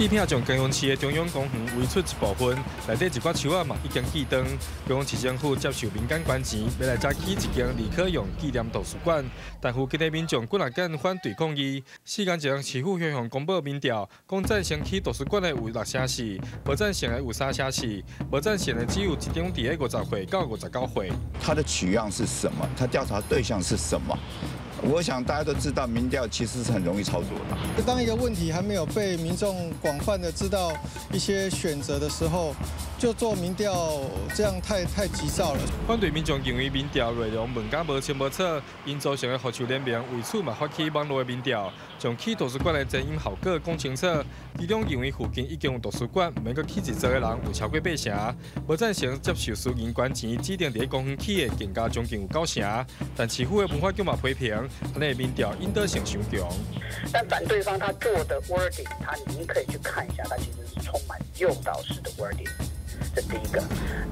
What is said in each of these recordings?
地片将高雄市的中央公园围出一部分，内底一寡树仔嘛已经记灯。高雄市政府接受民间捐钱，要来再起一间李克用纪念图书馆。但附近的民众过来跟反对抗议。时间前，市府向公布民调，讲赞成起图书馆的有六成是，无赞成的有三成是，无赞成的只有一点几个五十岁到五十九岁。他的取样是什么？他调查对象是什么？我想大家都知道，民调其实是很容易操作的。当一个问题还没有被民众广泛的知道一些选择的时候，就做民调，这样太太急躁了。反对民众认为民调内容问甲无清无楚，因造成的学术联名为此嘛发起网络的民调，将去图书馆的经营效果讲清楚。其中认为附近已经有图书馆，每个去一座的人有超过八成，无赞成接受私人捐钱指定在公园起的更加将近有九成。但市府的文化局嘛批评。他那民调应得性上强，但反对方他做的 wording，他您可以去看一下，他其实是充满诱导式的 wording，这第一个。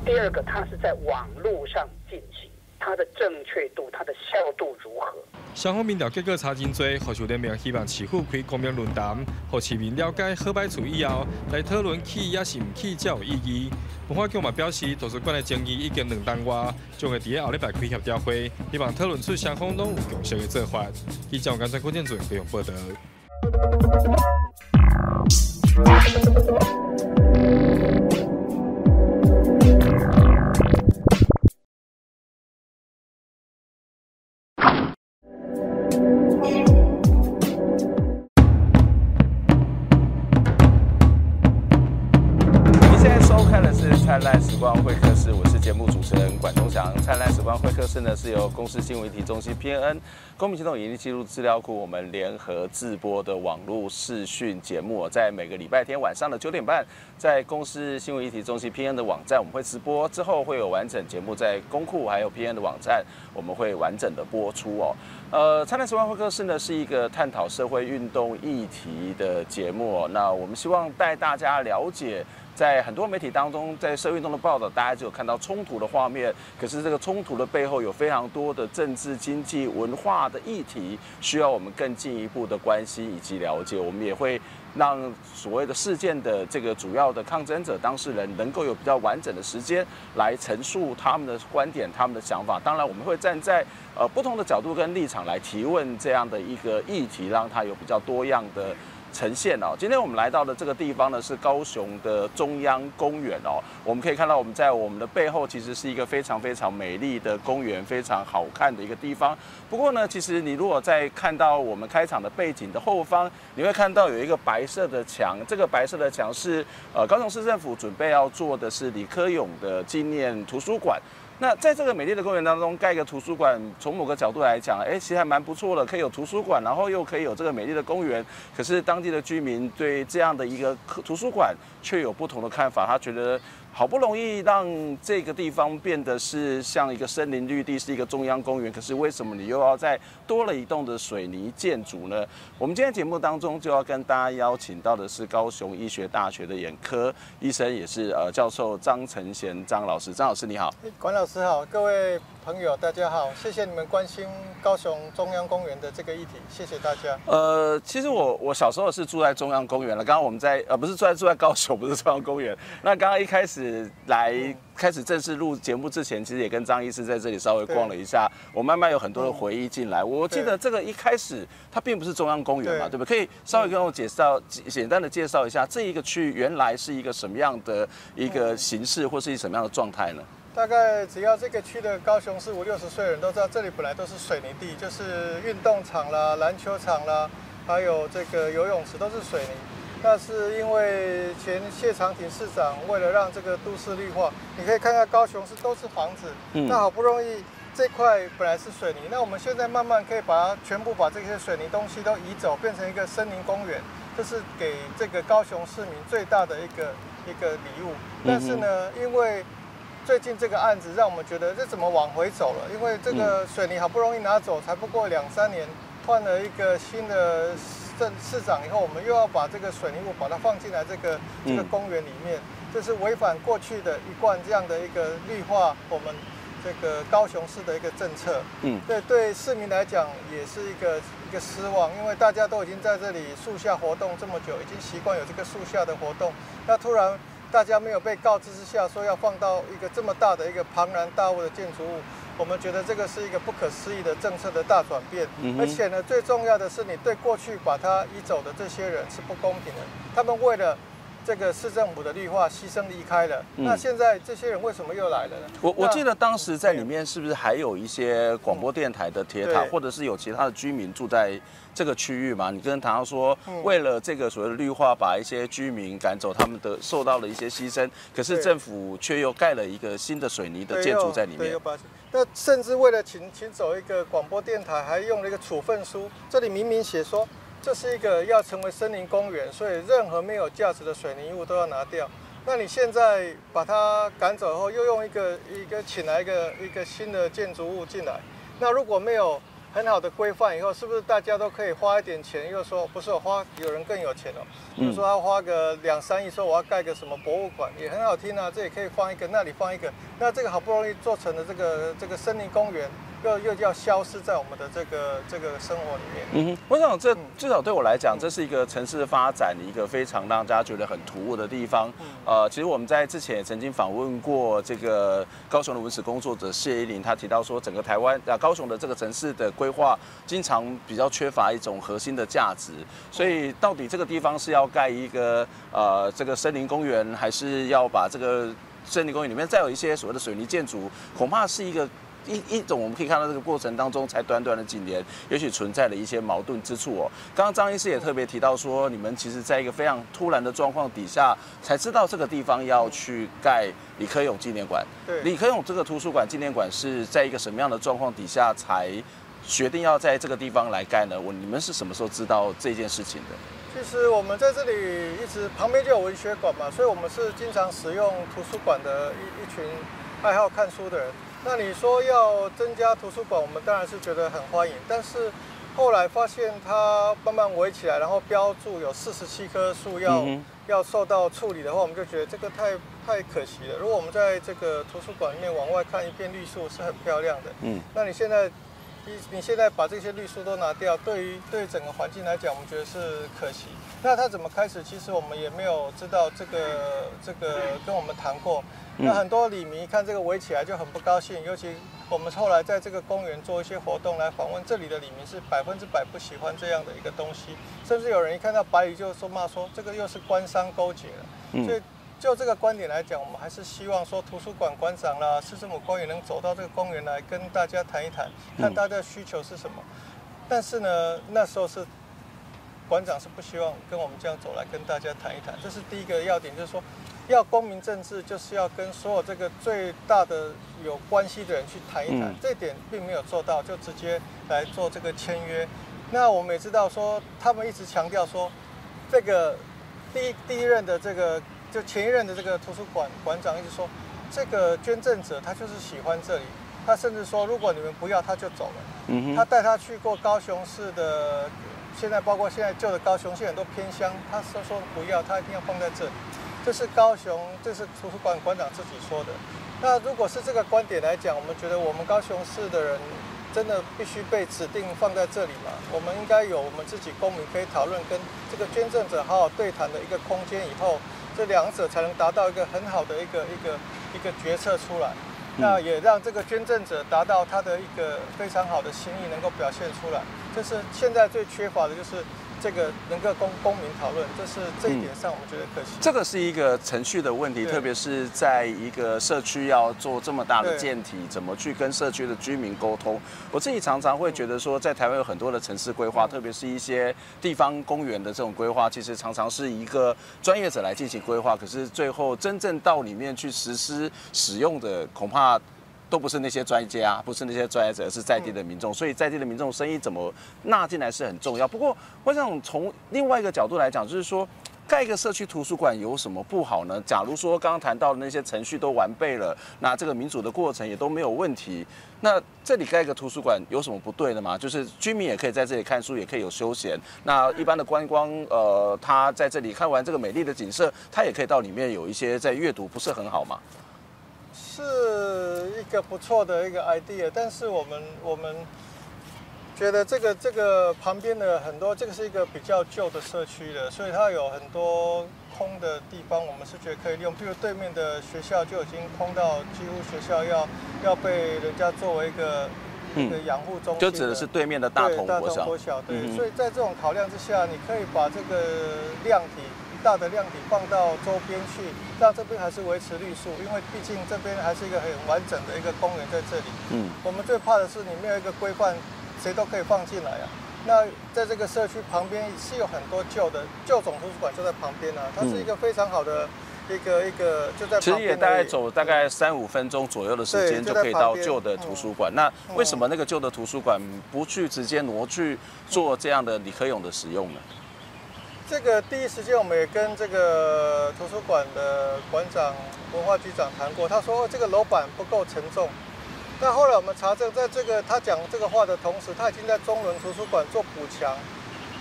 第二个，他是在网络上进行，它的正确度、它的效度如何？双方民调结果差真多，学术联盟希望市府开公民论坛，让市民了解好歹处以后，来讨论去也是唔起较有意义。文化局嘛表示，图书馆的争议已经两单外，将会在后礼拜开协调会，希望讨论出双方拢有共识的做法。记者刚才郭建准采访报道。祥。灿烂时光会客室呢，是由公司新闻议题中心 PNN 公民行动影音记录资料库我们联合制播的网络视讯节目，在每个礼拜天晚上的九点半，在公司新闻议题中心 PN 的网站我们会直播，之后会有完整节目在公库还有 PN 的网站我们会完整的播出哦。呃，灿烂时光会客室呢是一个探讨社会运动议题的节目，那我们希望带大家了解。在很多媒体当中，在社会运动的报道，大家只有看到冲突的画面。可是这个冲突的背后，有非常多的政治、经济、文化的议题，需要我们更进一步的关心以及了解。我们也会让所谓的事件的这个主要的抗争者、当事人，能够有比较完整的时间来陈述他们的观点、他们的想法。当然，我们会站在呃不同的角度跟立场来提问这样的一个议题，让他有比较多样的。呈现哦，今天我们来到的这个地方呢，是高雄的中央公园哦。我们可以看到，我们在我们的背后其实是一个非常非常美丽的公园，非常好看的一个地方。不过呢，其实你如果在看到我们开场的背景的后方，你会看到有一个白色的墙，这个白色的墙是呃高雄市政府准备要做的是李科勇的纪念图书馆。那在这个美丽的公园当中盖一个图书馆，从某个角度来讲，哎，其实还蛮不错的，可以有图书馆，然后又可以有这个美丽的公园。可是当地的居民对这样的一个图书馆却有不同的看法，他觉得。好不容易让这个地方变得是像一个森林绿地，是一个中央公园，可是为什么你又要再多了一栋的水泥建筑呢？我们今天节目当中就要跟大家邀请到的是高雄医学大学的眼科医生，也是呃教授张承贤张老师。张老师你好，管老师好，各位。朋友，大家好，谢谢你们关心高雄中央公园的这个议题，谢谢大家。呃，其实我我小时候是住在中央公园了，刚刚我们在呃不是住在住在高雄，不是中央公园。那刚刚一开始来开始正式录节目之前，其实也跟张医师在这里稍微逛了一下，我慢慢有很多的回忆进来。我记得这个一开始它并不是中央公园嘛，对不对？可以稍微跟我介绍简单的介绍一下这一个区域原来是一个什么样的一个形式，或是一什么样的状态呢？大概只要这个区的高雄市五六十岁的人都知道，这里本来都是水泥地，就是运动场啦、篮球场啦，还有这个游泳池都是水泥。那是因为前谢长廷市长为了让这个都市绿化，你可以看看高雄市都是房子，那好不容易这块本来是水泥，那我们现在慢慢可以把它全部把这些水泥东西都移走，变成一个森林公园，这是给这个高雄市民最大的一个一个礼物。但是呢，因为最近这个案子让我们觉得这怎么往回走了？因为这个水泥好不容易拿走，才不过两三年，换了一个新的镇市长以后，我们又要把这个水泥物把它放进来这个这个公园里面，这是违反过去的一贯这样的一个绿化我们这个高雄市的一个政策。嗯，对对，市民来讲也是一个一个失望，因为大家都已经在这里树下活动这么久，已经习惯有这个树下的活动，那突然大家没有被告知之下说要放到一个这么大的一个庞然大物的建筑物，我们觉得这个是一个不可思议的政策的大转变，而且呢，最重要的是你对过去把他移走的这些人是不公平的，他们为了。这个市政府的绿化牺牲离开了，嗯、那现在这些人为什么又来了呢？我我记得当时在里面是不是还有一些广播电台的铁塔，或者是有其他的居民住在这个区域嘛？你跟他谈到说，为了这个所谓的绿化，把一些居民赶走，他们的受到了一些牺牲，可是政府却又盖了一个新的水泥的建筑在里面。那甚至为了请请走一个广播电台，还用了一个处分书，这里明明写说。这是一个要成为森林公园，所以任何没有价值的水泥物都要拿掉。那你现在把它赶走后，又用一个一个请来一个一个新的建筑物进来，那如果没有很好的规范以后，是不是大家都可以花一点钱？又说不是我花，有人更有钱哦。比如说他花个两三亿，说我要盖个什么博物馆，也很好听啊。这里可以放一个，那里放一个，那这个好不容易做成的这个这个森林公园。又又要消失在我们的这个这个生活里面。嗯哼，我想这至少对我来讲，这是一个城市发展的一个非常让大家觉得很突兀的地方。呃，其实我们在之前也曾经访问过这个高雄的文史工作者谢依霖，他提到说，整个台湾啊高雄的这个城市的规划经常比较缺乏一种核心的价值。所以到底这个地方是要盖一个呃这个森林公园，还是要把这个森林公园里面再有一些所谓的水泥建筑，恐怕是一个。一一种我们可以看到这个过程当中，才短短的几年，也许存在了一些矛盾之处哦。刚刚张医师也特别提到说，你们其实在一个非常突然的状况底下，才知道这个地方要去盖李科勇纪念馆。对，李科勇这个图书馆纪念馆是在一个什么样的状况底下才决定要在这个地方来盖呢？我你们是什么时候知道这件事情的？其实我们在这里一直旁边就有文学馆嘛，所以我们是经常使用图书馆的一一群爱好看书的人。那你说要增加图书馆，我们当然是觉得很欢迎。但是后来发现它慢慢围起来，然后标注有四十七棵树要要受到处理的话，我们就觉得这个太太可惜了。如果我们在这个图书馆里面往外看一片绿树是很漂亮的，嗯，那你现在你你现在把这些绿树都拿掉，对于对于整个环境来讲，我们觉得是可惜。那它怎么开始？其实我们也没有知道这个这个跟我们谈过。那很多里民看这个围起来就很不高兴，尤其我们后来在这个公园做一些活动来访问这里的里民，是百分之百不喜欢这样的一个东西，甚至有人一看到白蚁就说骂说这个又是官商勾结了。所以就这个观点来讲，我们还是希望说图书馆馆长啦、市政府官员能走到这个公园来跟大家谈一谈，看大家的需求是什么。但是呢，那时候是馆长是不希望跟我们这样走来跟大家谈一谈，这是第一个要点，就是说。要公民政治，就是要跟所有这个最大的有关系的人去谈一谈，这点并没有做到，就直接来做这个签约。那我们也知道说，他们一直强调说，这个第一第一任的这个就前一任的这个图书馆馆长一直说，这个捐赠者他就是喜欢这里，他甚至说如果你们不要他就走了。嗯，他带他去过高雄市的，现在包括现在旧的高雄县很多偏乡，他说说不要，他一定要放在这里。这是高雄，这是图书馆馆长自己说的。那如果是这个观点来讲，我们觉得我们高雄市的人真的必须被指定放在这里嘛？我们应该有我们自己公民可以讨论，跟这个捐赠者好好对谈的一个空间，以后这两者才能达到一个很好的一个一个一个决策出来。那也让这个捐赠者达到他的一个非常好的心意，能够表现出来。这是现在最缺乏的，就是。这个能够公公民讨论，这是这一点上我们觉得可惜。这个是一个程序的问题，特别是在一个社区要做这么大的建体，怎么去跟社区的居民沟通？我自己常常会觉得说，在台湾有很多的城市规划，特别是一些地方公园的这种规划，其实常常是一个专业者来进行规划，可是最后真正到里面去实施使用的，恐怕。都不是那些专家，不是那些专业者，是在地的民众。所以在地的民众生意怎么纳进来是很重要。不过，我想从另外一个角度来讲，就是说，盖一个社区图书馆有什么不好呢？假如说刚刚谈到的那些程序都完备了，那这个民主的过程也都没有问题，那这里盖一个图书馆有什么不对的吗？就是居民也可以在这里看书，也可以有休闲。那一般的观光，呃，他在这里看完这个美丽的景色，他也可以到里面有一些在阅读，不是很好吗？是一个不错的一个 idea，但是我们我们觉得这个这个旁边的很多，这个是一个比较旧的社区的，所以它有很多空的地方，我们是觉得可以利用。比如对面的学校就已经空到几乎学校要要被人家作为一个、嗯、一个养护中心，就指的是对面的大同国小。国小对，嗯、所以在这种考量之下，你可以把这个量体一大的量体放到周边去，让这边还是维持绿树，因为毕竟这边还是一个很完整的一个公园在这里。嗯，我们最怕的是你没有一个规范。谁都可以放进来啊！那在这个社区旁边是有很多旧的旧总图书馆，就在旁边啊。它是一个非常好的一个一个就在旁边。其实也大概走大概三五分钟左右的时间就可以到旧的图书馆。那为什么那个旧的图书馆不去直接挪去做这样的李克勇的使用呢？这个第一时间我们也跟这个图书馆的馆长、文化局长谈过，他说这个楼板不够沉重。但后来我们查证，在这个他讲这个话的同时，他已经在中仑图书馆做补强，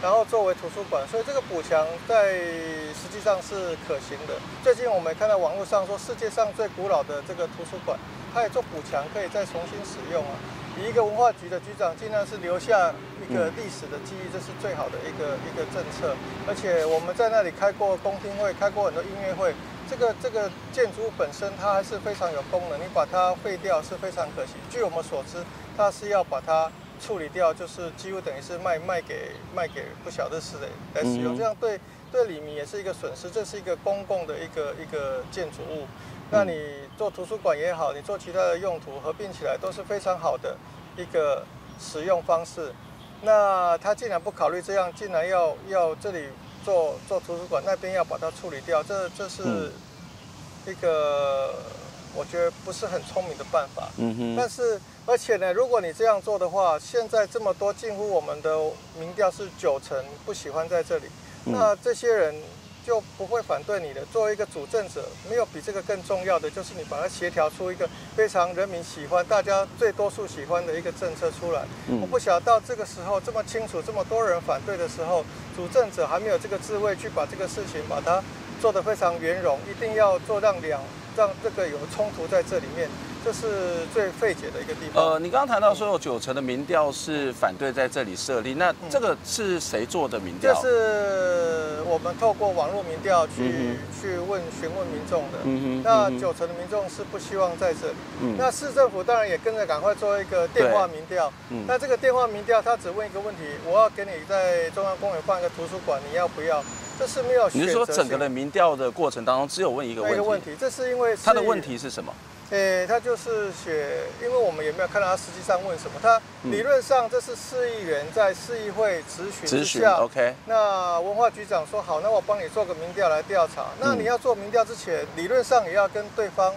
然后作为图书馆，所以这个补强在实际上是可行的。最近我们也看到网络上说，世界上最古老的这个图书馆，它也做补强，可以再重新使用啊。以一个文化局的局长，尽量是留下一个历史的记忆，这是最好的一个一个政策。而且我们在那里开过公听会，开过很多音乐会。这个这个建筑物本身它还是非常有功能，你把它废掉是非常可惜。据我们所知，它是要把它处理掉，就是几乎等于是卖卖给卖给不晓得是谁来使用，这样对对里面也是一个损失。这是一个公共的一个一个建筑物，那你做图书馆也好，你做其他的用途合并起来都是非常好的一个使用方式。那他竟然不考虑这样，竟然要要这里。做做图书馆那边要把它处理掉，这这是一个我觉得不是很聪明的办法。嗯哼。但是而且呢，如果你这样做的话，现在这么多近乎我们的民调是九成不喜欢在这里，那这些人。就不会反对你的。作为一个主政者，没有比这个更重要的，就是你把它协调出一个非常人民喜欢、大家最多数喜欢的一个政策出来。我不晓得到这个时候这么清楚、这么多人反对的时候，主政者还没有这个智慧去把这个事情把它做得非常圆融，一定要做让两让这个有冲突在这里面。这是最费解的一个地方。呃，你刚刚谈到说有九成的民调是反对在这里设立，那这个是谁做的民调？这是我们透过网络民调去、嗯、去问询问民众的。嗯哼。那九成的民众是不希望在这里。嗯。那市政府当然也跟着赶快做一个电话民调。嗯。那这个电话民调，他只问一个问题：我要给你在中央公园办一个图书馆，你要不要？这是没有。你是说整个的民调的过程当中只有问一个问题？一个问题。这是因为他的问题是什么？诶，他就是写，因为我们也没有看到他实际上问什么。他理论上这是市议员在市议会咨询之下，，OK。那文化局长说好，那我帮你做个民调来调查。那你要做民调之前，理论上也要跟对方、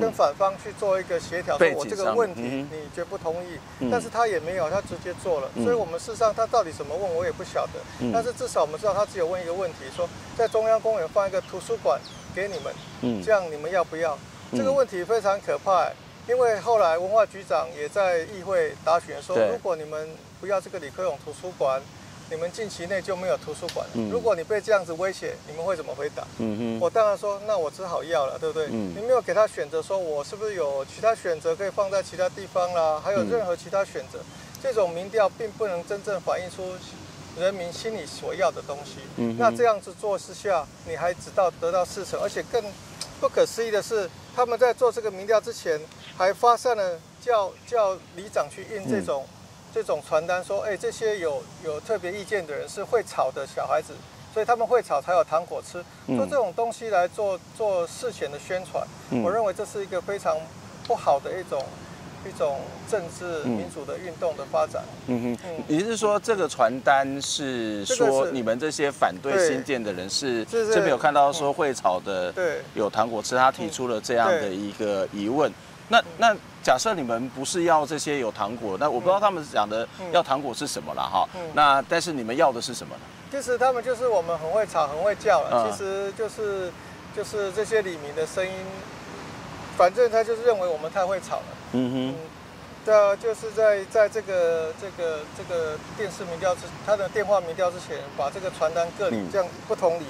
跟反方去做一个协调，说我这个问题你绝不同意。但是他也没有，他直接做了。所以我们事实上他到底怎么问，我也不晓得。但是至少我们知道他只有问一个问题，说在中央公园放一个图书馆给你们，这样你们要不要？这个问题非常可怕，因为后来文化局长也在议会答询说，如果你们不要这个李克勇图书馆，你们近期内就没有图书馆了。如果你被这样子威胁，你们会怎么回答？我当然说，那我只好要了，对不对？你没有给他选择，说我是不是有其他选择可以放在其他地方啦？还有任何其他选择？这种民调并不能真正反映出人民心里所要的东西。那这样子做之下，你还只到得到四成，而且更不可思议的是。他们在做这个民调之前，还发散了叫叫里长去印这种、嗯、这种传单，说，哎，这些有有特别意见的人是会吵的小孩子，所以他们会吵才有糖果吃，做这种东西来做做事前的宣传，嗯、我认为这是一个非常不好的一种。一种政治民主的运动的发展。嗯哼，你是说这个传单是说你们这些反对新建的人是这边有看到说会炒的，对，有糖果吃，他提出了这样的一个疑问。那那假设你们不是要这些有糖果，那我不知道他们讲的要糖果是什么了哈。那但是你们要的是什么呢？其实他们就是我们很会吵，很会叫了。其实就是就是这些李明的声音。反正他就是认为我们太会吵了。嗯哼。对啊，就是在在这个这个这个电视民调之，他的电话民调之前，把这个传单各里这样不同里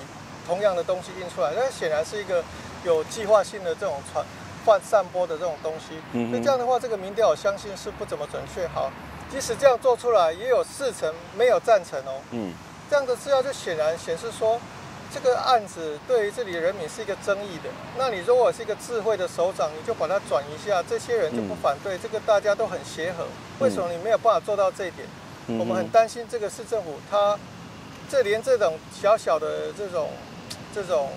同样的东西印出来，那显然是一个有计划性的这种传、泛散播的这种东西。嗯哼。所以这样的话，这个民调我相信是不怎么准确。好，即使这样做出来，也有四成没有赞成哦。嗯，这样的资料就显然显示说，这个案子对于这里的人民是一个争议的。那你如果是一个智慧的首长，你就把它转一下，这些人就不反对，嗯、这个大家都很协和。为什么你没有办法做到这一点？嗯、我们很担心这个市政府，他这连这种小小的这种这种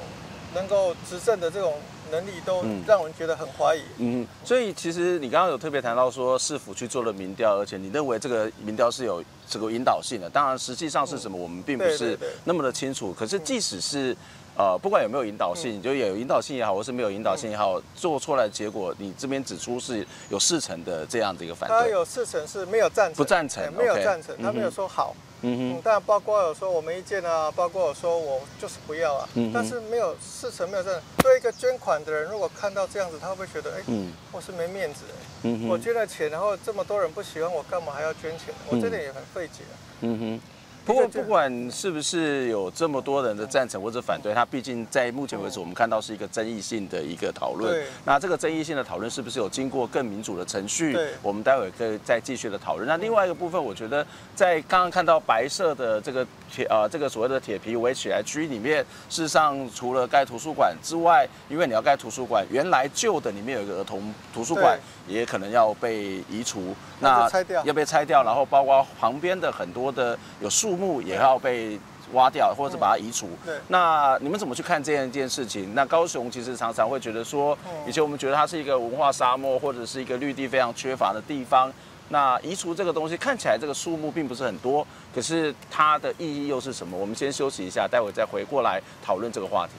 能够执政的这种。能力都让人觉得很怀疑。嗯，所以其实你刚刚有特别谈到说，市府去做了民调，而且你认为这个民调是有这个引导性的。当然，实际上是什么，我们并不是那么的清楚。可是，即使是呃，不管有没有引导性，就有引导性也好，或是没有引导性也好，做出来的结果，你这边指出是有四成的这样的一个反对。他有四成是没有赞成，不赞成，没有赞成，他没有说好。嗯嗯，但包括有说我没意见啊，包括有说我就是不要啊，嗯、但是没有事成没有这样。作为一个捐款的人，如果看到这样子，他会不会觉得，哎、欸，嗯、我是没面子、欸？嗯，我捐了钱，然后这么多人不喜欢我，干嘛还要捐钱？我这点也很费解、啊。嗯哼。不过，不管是不是有这么多人的赞成或者反对，它毕竟在目前为止，我们看到是一个争议性的一个讨论。那这个争议性的讨论是不是有经过更民主的程序？我们待会可以再继续的讨论。那另外一个部分，我觉得在刚刚看到白色的这个铁呃这个所谓的铁皮围起来区里面，事实上除了盖图书馆之外，因为你要盖图书馆，原来旧的里面有一个儿童图书馆，也可能要被移除，那要被拆掉，然后包括旁边的很多的有树。木也要被挖掉，或者把它移除。对，那你们怎么去看这样一件事情？那高雄其实常常会觉得说，以前我们觉得它是一个文化沙漠，或者是一个绿地非常缺乏的地方。那移除这个东西，看起来这个树木并不是很多，可是它的意义又是什么？我们先休息一下，待会再回过来讨论这个话题。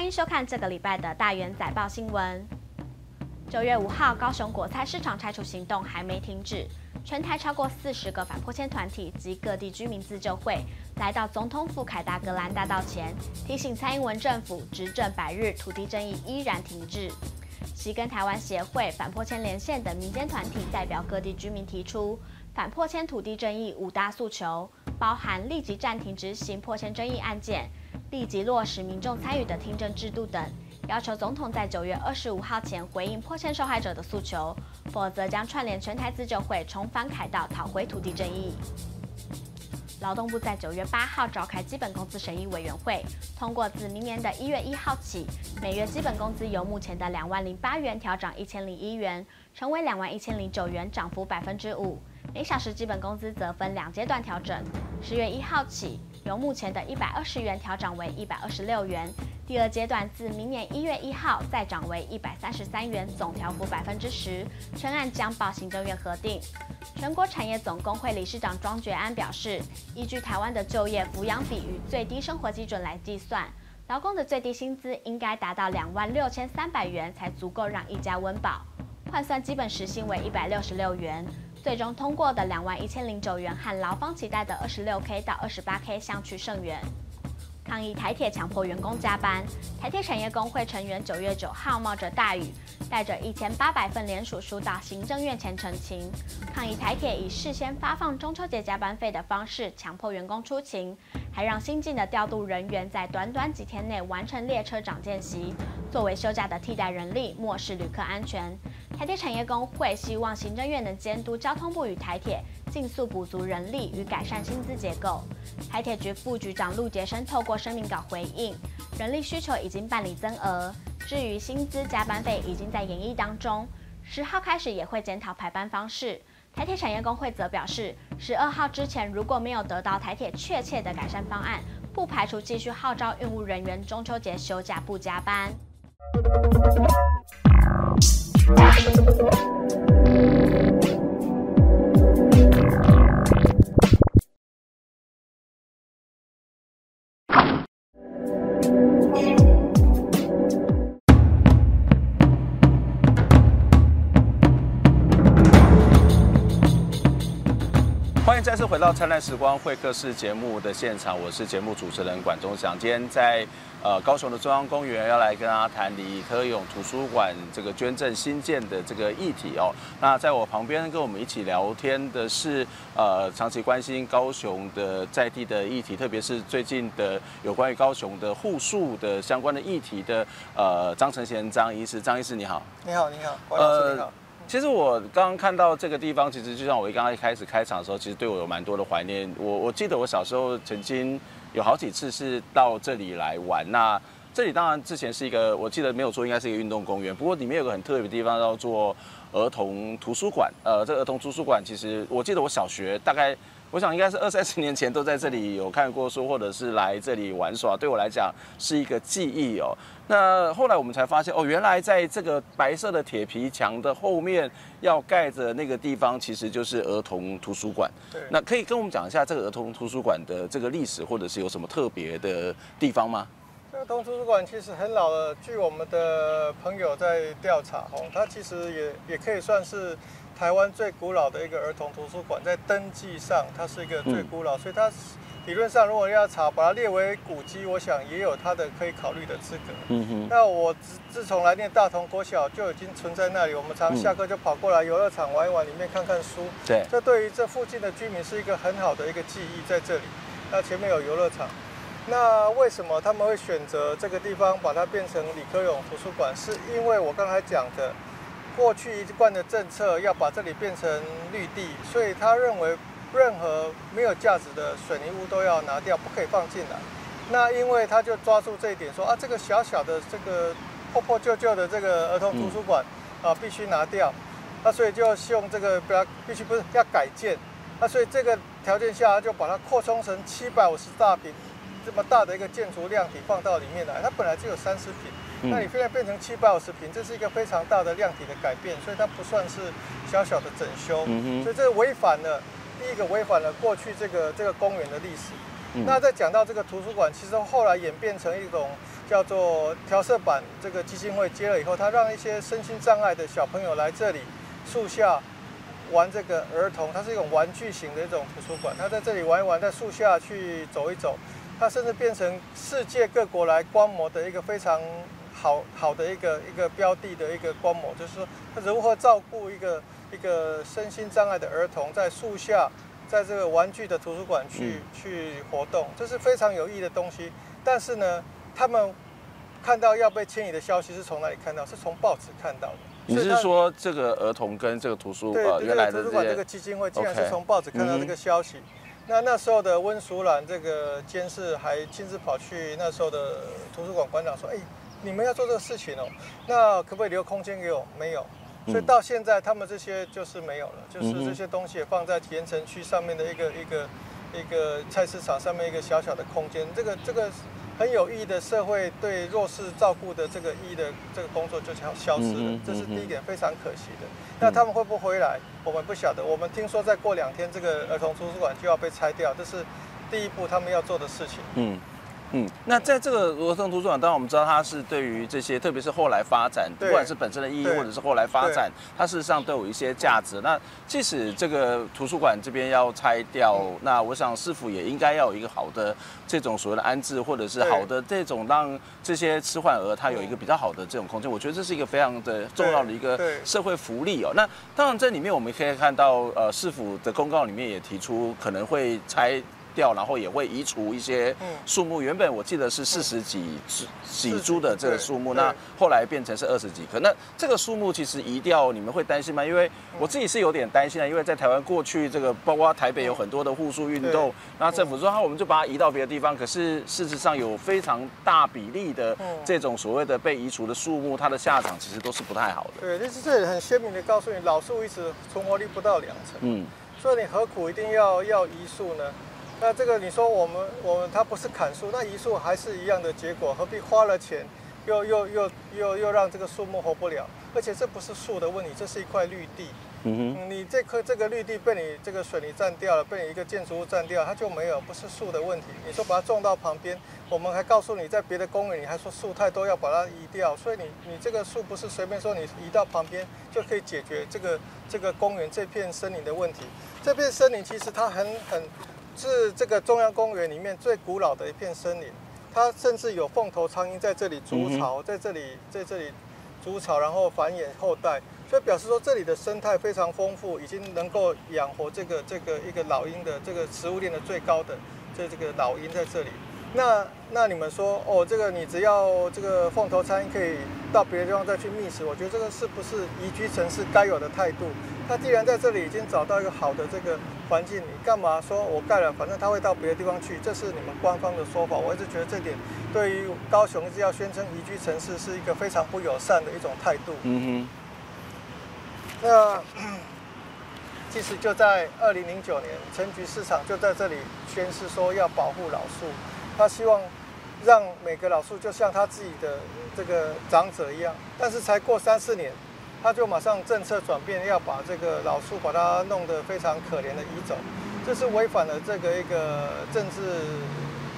欢迎收看这个礼拜的大元载报新闻。九月五号，高雄果菜市场拆除行动还没停止，全台超过四十个反破迁团体及各地居民自救会来到总统府凯达格兰大道前，提醒蔡英文政府执政百日，土地争议依然停滞。西跟台湾协会、反破迁连线等民间团体代表各地居民提出反破迁土地争议五大诉求，包含立即暂停执行迫迁争议案件，立即落实民众参与的听证制度等。要求总统在九月二十五号前回应迫迁受害者的诉求，否则将串联全台自救会重返凯道讨回土地正义。劳动部在九月八号召开基本工资审议委员会，通过自明年的一月一号起，每月基本工资由目前的两万零八元调涨一千零一元，成为两万一千零九元，涨幅百分之五。每小时基本工资则分两阶段调整，十月一号起，由目前的一百二十元调涨为一百二十六元。第二阶段自明年一月一号再涨为一百三十三元，总调幅百分之十。全案将报行政院核定。全国产业总工会理事长庄觉安表示，依据台湾的就业抚养比与最低生活基准来计算，劳工的最低薪资应该达到两万六千三百元才足够让一家温饱。换算基本时薪为一百六十六元。最终通过的两万一千零九元和劳方期待的二十六 K 到二十八 K 相去甚远。抗议台铁强迫员工加班，台铁产业工会成员九月九号冒着大雨，带着一千八百份联署书到行政院前陈情，抗议台铁以事先发放中秋节加班费的方式强迫员工出勤，还让新进的调度人员在短短几天内完成列车长见习，作为休假的替代人力，漠视旅客安全。台铁产业工会希望行政院能监督交通部与台铁，尽速补足人力与改善薪资结构。台铁局副局长陆杰生透过声明稿回应，人力需求已经办理增额，至于薪资加班费已经在研议当中，十号开始也会检讨排班方式。台铁产业工会则表示，十二号之前如果没有得到台铁确切的改善方案，不排除继续号召运务人员中秋节休假不加班。Música 回到《灿烂时光会客室》节目的现场，我是节目主持人管中祥。今天在呃高雄的中央公园要来跟大家谈李科勇图书馆这个捐赠新建的这个议题哦。那在我旁边跟我们一起聊天的是呃长期关心高雄的在地的议题，特别是最近的有关于高雄的护树的相关的议题的呃张承贤张医师，张医师你好。你好，你好，管老师你好。呃其实我刚刚看到这个地方，其实就像我刚刚一开始开场的时候，其实对我有蛮多的怀念。我我记得我小时候曾经有好几次是到这里来玩。那这里当然之前是一个，我记得没有错，应该是一个运动公园。不过里面有个很特别的地方叫做儿童图书馆。呃，这个儿童图书馆其实我记得我小学大概。我想应该是二三十年前都在这里有看过书，或者是来这里玩耍，对我来讲是一个记忆哦。那后来我们才发现哦，原来在这个白色的铁皮墙的后面要盖着那个地方，其实就是儿童图书馆。对，那可以跟我们讲一下这个儿童图书馆的这个历史，或者是有什么特别的地方吗？儿童图书馆其实很老了，据我们的朋友在调查哦，它其实也也可以算是。台湾最古老的一个儿童图书馆，在登记上它是一个最古老，所以它理论上如果要查，把它列为古迹，我想也有它的可以考虑的资格。嗯哼。那我自自从来念大同国小就已经存在那里，我们常下课就跑过来游乐场玩一玩，里面看看书。对。这对于这附近的居民是一个很好的一个记忆，在这里。那前面有游乐场，那为什么他们会选择这个地方把它变成李科勇图书馆？是因为我刚才讲的。过去一贯的政策要把这里变成绿地，所以他认为任何没有价值的水泥屋都要拿掉，不可以放进来。那因为他就抓住这一点说，啊，这个小小的这个破破旧旧的这个儿童图书馆啊，必须拿掉。那所以就用这个不要必须不是要改建。那所以这个条件下，就把它扩充成七百五十大平这么大的一个建筑量体放到里面来。它本来就有三十平。那你现在变成七百五十坪，这是一个非常大的量体的改变，所以它不算是小小的整修，所以这违反了第一个违反了过去这个这个公园的历史。那再讲到这个图书馆，其实后来演变成一种叫做调色板这个基金会接了以后，它让一些身心障碍的小朋友来这里树下玩这个儿童，它是一种玩具型的一种图书馆，他在这里玩一玩，在树下去走一走，它甚至变成世界各国来观摩的一个非常。好好的一个一个标的的一个观摩，就是说他如何照顾一个一个身心障碍的儿童，在树下，在这个玩具的图书馆去、嗯、去活动，这是非常有意义的东西。但是呢，他们看到要被迁移的消息是从哪里看到？是从报纸看到的。你是说这个儿童跟这个图书馆、呃、原来的这个图书馆这个基金会，竟然是从报纸看到这个消息.那那时候的温淑兰这个监事还亲自跑去那时候的图书馆馆长说：“哎。”你们要做这个事情哦，那可不可以留空间给我？没有，所以到现在他们这些就是没有了，就是这些东西也放在盐城区上面的一个一个一个菜市场上面一个小小的空间，这个这个很有意义的社会对弱势照顾的这个意义的这个工作就消消失了，这是第一点非常可惜的。那他们会不会回来？我们不晓得。我们听说再过两天这个儿童图书馆就要被拆掉，这是第一步他们要做的事情。嗯。嗯，那在这个儿童图书馆，当然我们知道它是对于这些，特别是后来发展，不管是本身的意义，或者是后来发展，它事实上都有一些价值。那即使这个图书馆这边要拆掉，那我想市府也应该要有一个好的这种所谓的安置，或者是好的这种让这些痴患儿他有一个比较好的这种空间。我觉得这是一个非常的重要的一个社会福利哦。那当然这里面我们可以看到，呃，市府的公告里面也提出可能会拆。掉，然后也会移除一些树木。原本我记得是四十几几株的这个树木，那后来变成是二十几棵。那这个树木其实移掉，你们会担心吗？因为我自己是有点担心的，因为在台湾过去这个，包括台北有很多的护树运动，那政府说好，我们就把它移到别的地方。可是事实上有非常大比例的这种所谓的被移除的树木，它的下场其实都是不太好的。对，这是这很鲜明的告诉你，老树一直存活率不到两成。嗯，所以你何苦一定要要移树呢？那这个你说我们我们它不是砍树，那移树还是一样的结果，何必花了钱又又又又又让这个树木活不了？而且这不是树的问题，这是一块绿地。嗯哼，你这棵这个绿地被你这个水泥占掉了，被你一个建筑物占掉，它就没有，不是树的问题。你说把它种到旁边，我们还告诉你在别的公园，你还说树太多要把它移掉，所以你你这个树不是随便说你移到旁边就可以解决这个这个公园这片森林的问题。这片森林其实它很很是这个中央公园里面最古老的一片森林，它甚至有凤头苍蝇在这里筑巢，在这里在这里筑巢，然后繁衍后代。所以表示说，这里的生态非常丰富，已经能够养活这个这个一个老鹰的这个食物链的最高的这这个老鹰在这里。那那你们说，哦，这个你只要这个凤头苍蝇可以到别的地方再去觅食，我觉得这个是不是宜居城市该有的态度？他既然在这里已经找到一个好的这个环境，你干嘛说我盖了，反正他会到别的地方去？这是你们官方的说法。我一直觉得这点对于高雄要宣称宜居城市是一个非常不友善的一种态度。嗯哼。那 其实就在二零零九年，陈局市场就在这里宣誓说要保护老树，他希望让每个老树就像他自己的这个长者一样。但是才过三四年，他就马上政策转变，要把这个老树把它弄得非常可怜的移走，这是违反了这个一个政治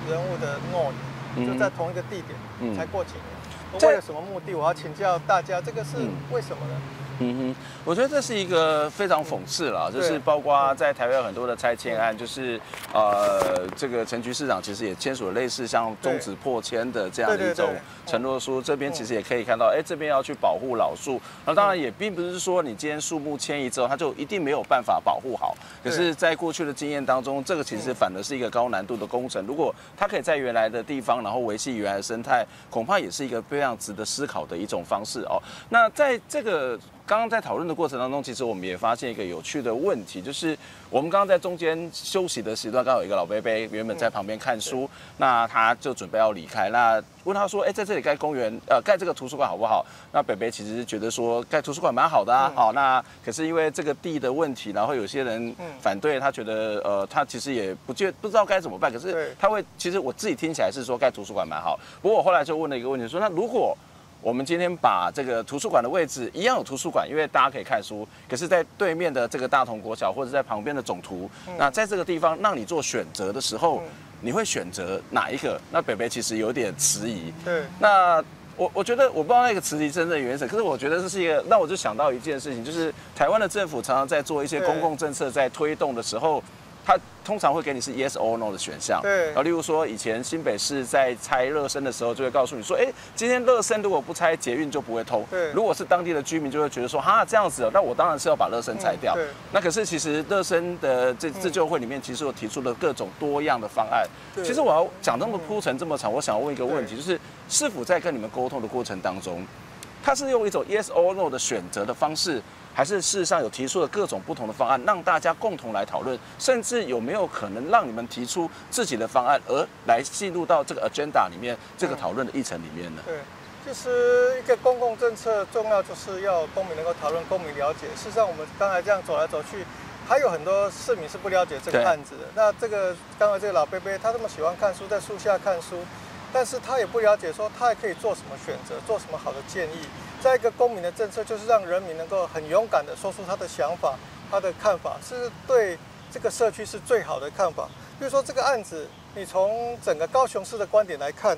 人物的诺言。就在同一个地点，才过几年，为了什么目的？我要请教大家，这个是为什么呢？嗯哼，我觉得这是一个非常讽刺了，就是包括在台湾有很多的拆迁案，就是呃，这个陈局市长其实也签署了类似像终止破迁的这样的一种承诺书。这边其实也可以看到，哎，这边要去保护老树。那当然也并不是说你今天树木迁移之后，它就一定没有办法保护好。可是，在过去的经验当中，这个其实反而是一个高难度的工程。如果它可以在原来的地方，然后维系原来的生态，恐怕也是一个非常值得思考的一种方式哦。那在这个。刚刚在讨论的过程当中，其实我们也发现一个有趣的问题，就是我们刚刚在中间休息的时段，刚好有一个老伯伯原本在旁边看书，那他就准备要离开，那问他说：“哎，在这里盖公园，呃，盖这个图书馆好不好？”那伯伯其实觉得说盖图书馆蛮好的啊，好，那可是因为这个地的问题，然后有些人反对，他觉得呃，他其实也不觉不知道该怎么办，可是他会，其实我自己听起来是说盖图书馆蛮好，不过我后来就问了一个问题，说那如果。我们今天把这个图书馆的位置一样有图书馆，因为大家可以看书。可是，在对面的这个大同国小，或者在旁边的总图，那在这个地方让你做选择的时候，你会选择哪一个？那北北其实有点迟疑。对。那我我觉得我不知道那个迟疑真正的原因，可是我觉得这是一个。那我就想到一件事情，就是台湾的政府常常在做一些公共政策在推动的时候。他通常会给你是 yes or no 的选项，对。然后例如说，以前新北市在拆乐身的时候，就会告诉你说，哎，今天乐身如果不拆，捷运就不会通。对。如果是当地的居民，就会觉得说，哈，这样子哦，那我当然是要把乐身拆掉。对。那可是其实乐身的这自救会里面，其实有提出了各种多样的方案。对。其实我要讲那么铺陈这么长，我想要问一个问题，就是是否在跟你们沟通的过程当中，他是用一种 yes or no 的选择的方式？还是事实上有提出了各种不同的方案，让大家共同来讨论，甚至有没有可能让你们提出自己的方案，而来进入到这个 agenda 里面，这个讨论的议程里面呢？对，其实一个公共政策重要就是要公民能够讨论，公民了解。事实上，我们刚才这样走来走去，还有很多市民是不了解这个案子的。那这个刚才这个老贝贝，他这么喜欢看书，在树下看书，但是他也不了解说他还可以做什么选择，做什么好的建议。再一个公民的政策，就是让人民能够很勇敢的说出他的想法、他的看法，是对这个社区是最好的看法。比如说这个案子，你从整个高雄市的观点来看。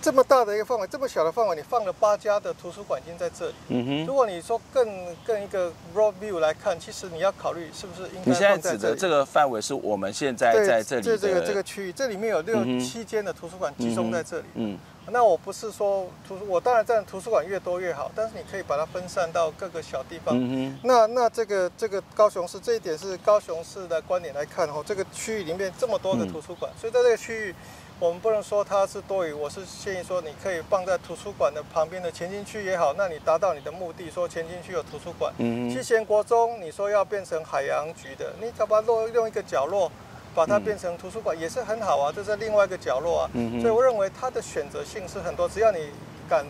这么大的一个范围，这么小的范围，你放了八家的图书馆已经在这里。嗯哼。如果你说更更一个 broad view 来看，其实你要考虑是不是应该放在这里。你现在指的这个范围是我们现在在这里的。这这个这个区域，这里面有六七间的图书馆集中在这里。嗯。那我不是说图书，我当然在图书馆越多越好，但是你可以把它分散到各个小地方。嗯。那那这个这个高雄市这一点是高雄市的观点来看哦，这个区域里面这么多的图书馆，所以在这个区域。我们不能说它是多余，我是建议说，你可以放在图书馆的旁边的前进区也好，那你达到你的目的，说前进区有图书馆。嗯。七贤国中，你说要变成海洋局的，你只要把它落用一个角落，把它变成图书馆也是很好啊，这是另外一个角落啊。嗯。所以我认为它的选择性是很多，只要你敢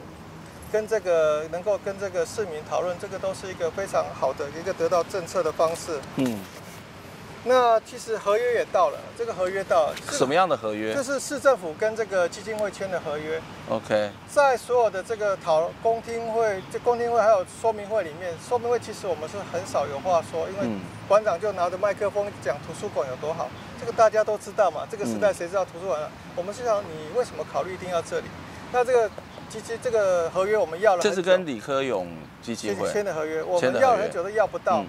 跟这个能够跟这个市民讨论，这个都是一个非常好的一个得到政策的方式。嗯。那其实合约也到了，这个合约到了。什么样的合约？就是市政府跟这个基金会签的合约。OK。在所有的这个讨公听会、这公听会还有说明会里面，说明会其实我们是很少有话说，因为馆长就拿着麦克风讲图书馆有多好，这个大家都知道嘛。这个时代谁知道图书馆啊？我们是想你为什么考虑一定要这里？那这个基金这个合约我们要了，这是跟李科勇基金会签的合约，我们要了很久都要不到。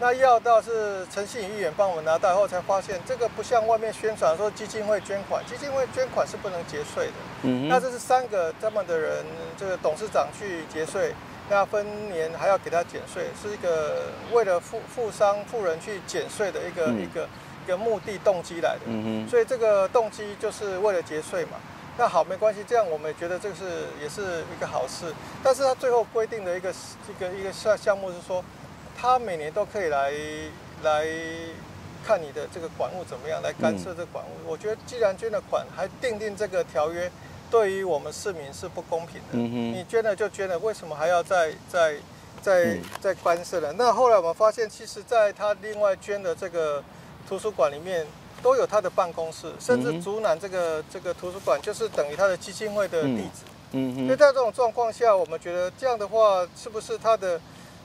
那要到是陈信宇议员帮我们拿到以后，才发现这个不像外面宣传说基金会捐款，基金会捐款是不能节税的。嗯，那这是三个这么的人，这个董事长去节税，那分年还要给他减税，是一个为了富富商富人去减税的一个、嗯、一个一个目的动机来的。嗯，所以这个动机就是为了节税嘛。那好，没关系，这样我们也觉得这个是也是一个好事。但是他最后规定的一个一个一个项项目是说。他每年都可以来来看你的这个管物怎么样，来干涉这个馆务。嗯、我觉得既然捐了款，还订定这个条约，对于我们市民是不公平的。嗯、你捐了就捐了，为什么还要再再再再干涉呢？那后来我们发现，其实在他另外捐的这个图书馆里面，都有他的办公室，甚至竹南这个这个图书馆就是等于他的基金会的地址。嗯嗯。所以在这种状况下，我们觉得这样的话，是不是他的？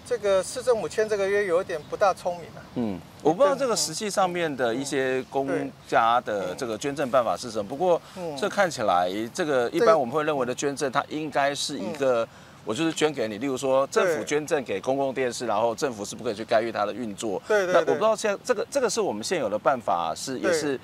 这个市政府签这个约有一点不大聪明啊。嗯，我不知道这个实际上面的一些公家的这个捐赠办法是什么。不过这看起来，这个一般我们会认为的捐赠，它应该是一个，我就是捐给你。例如说，政府捐赠给公共电视，然后政府是不可以去干预它的运作。对对。那我不知道现在这个这个是我们现有的办法是也是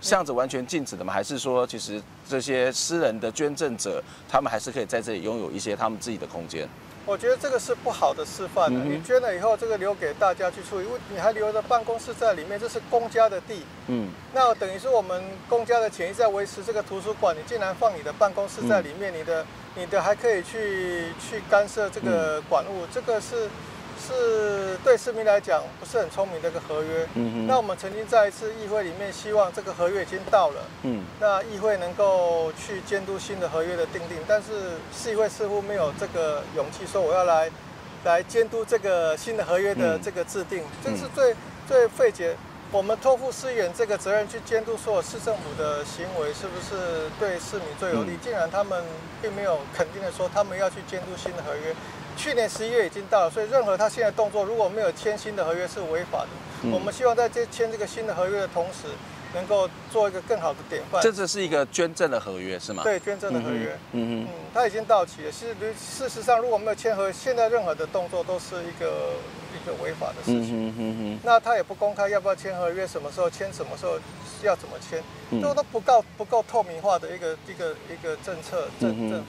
这样子完全禁止的吗？还是说其实这些私人的捐赠者，他们还是可以在这里拥有一些他们自己的空间？我觉得这个是不好的示范的。你捐了以后，这个留给大家去处理，因为你还留着办公室在里面，这是公家的地。嗯，那等于是我们公家的钱在维持这个图书馆，你竟然放你的办公室在里面，你的你的还可以去去干涉这个管务，这个是。是对市民来讲不是很聪明的一个合约。嗯哼。那我们曾经在一次议会里面，希望这个合约已经到了。嗯。那议会能够去监督新的合约的订定，但是市议会似乎没有这个勇气说我要来来监督这个新的合约的这个制定。这是最最费解。我们托付市远这个责任去监督所有市政府的行为，是不是对市民最有利？竟然他们并没有肯定的说他们要去监督新的合约。去年十一月已经到了，所以任何他现在动作如果没有签新的合约是违法的。嗯、我们希望在这签这个新的合约的同时，能够做一个更好的典范。这只是一个捐赠的合约是吗？对，捐赠的合约。嗯嗯嗯，它已经到期了。其实事实上如果没有签合约，现在任何的动作都是一个一个违法的事情。嗯嗯嗯，那他也不公开要不要签合约，什么时候签，什么时候要怎么签，这都不够不够透明化的一个一个一个政策政政。嗯，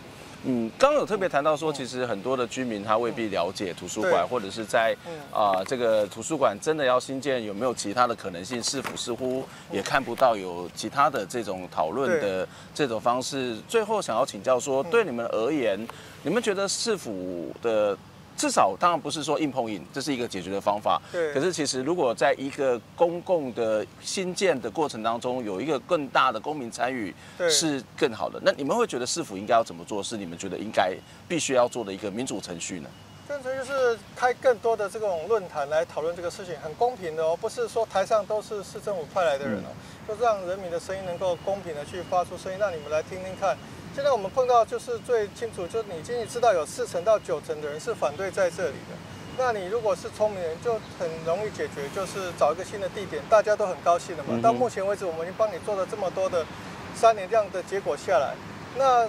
刚刚有特别谈到说，其实很多的居民他未必了解图书馆，或者是在啊、呃、这个图书馆真的要新建，有没有其他的可能性？市府似乎也看不到有其他的这种讨论的这种方式。最后想要请教说，对你们而言，你们觉得市府的？至少当然不是说硬碰硬，这是一个解决的方法。对。可是其实如果在一个公共的新建的过程当中，有一个更大的公民参与，是更好的。那你们会觉得市府应该要怎么做？是你们觉得应该必须要做的一个民主程序呢？政策就是开更多的这种论坛来讨论这个事情，很公平的哦，不是说台上都是市政府派来的人哦，就让人民的声音能够公平的去发出声音，让你们来听听看。现在我们碰到就是最清楚，就是你已经知道有四成到九成的人是反对在这里的。那你如果是聪明人，就很容易解决，就是找一个新的地点，大家都很高兴的嘛。到目前为止，我们已经帮你做了这么多的三年这样的结果下来，那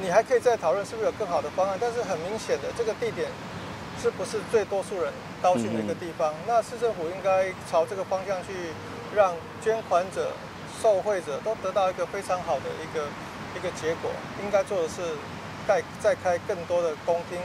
你还可以再讨论是不是有更好的方案。但是很明显的，这个地点是不是最多数人高兴的一个地方？那市政府应该朝这个方向去，让捐款者。受惠者都得到一个非常好的一个一个结果，应该做的是再再开更多的公听，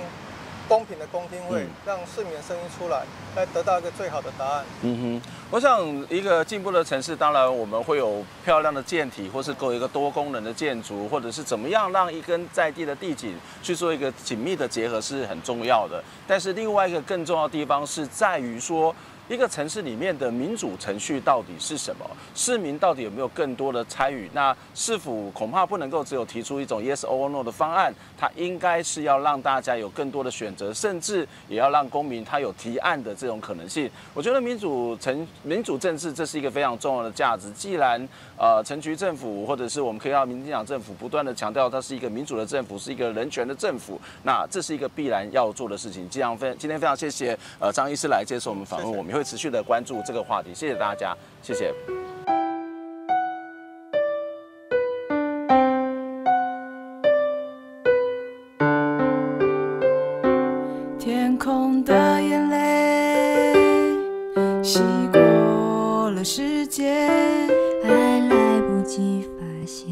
公平的公听会，让市民的声音出来，来得到一个最好的答案。嗯哼，我想一个进步的城市，当然我们会有漂亮的建体，或是构一个多功能的建筑，或者是怎么样让一根在地的地景去做一个紧密的结合是很重要的。但是另外一个更重要的地方是在于说。一个城市里面的民主程序到底是什么？市民到底有没有更多的参与？那市府恐怕不能够只有提出一种 yes or no 的方案，它应该是要让大家有更多的选择，甚至也要让公民他有提案的这种可能性。我觉得民主城民主政治这是一个非常重要的价值。既然呃，城区政府或者是我们可以让民进党政府不断的强调它是一个民主的政府，是一个人权的政府，那这是一个必然要做的事情。这样非今天非常谢谢呃张医师来接受我们访问，我们也持续的关注这个话题。谢谢大家，谢谢。天空的眼泪洗过了世界，还来不及发现，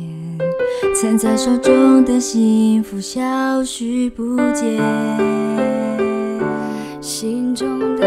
攒在手中的幸福消失不见，心中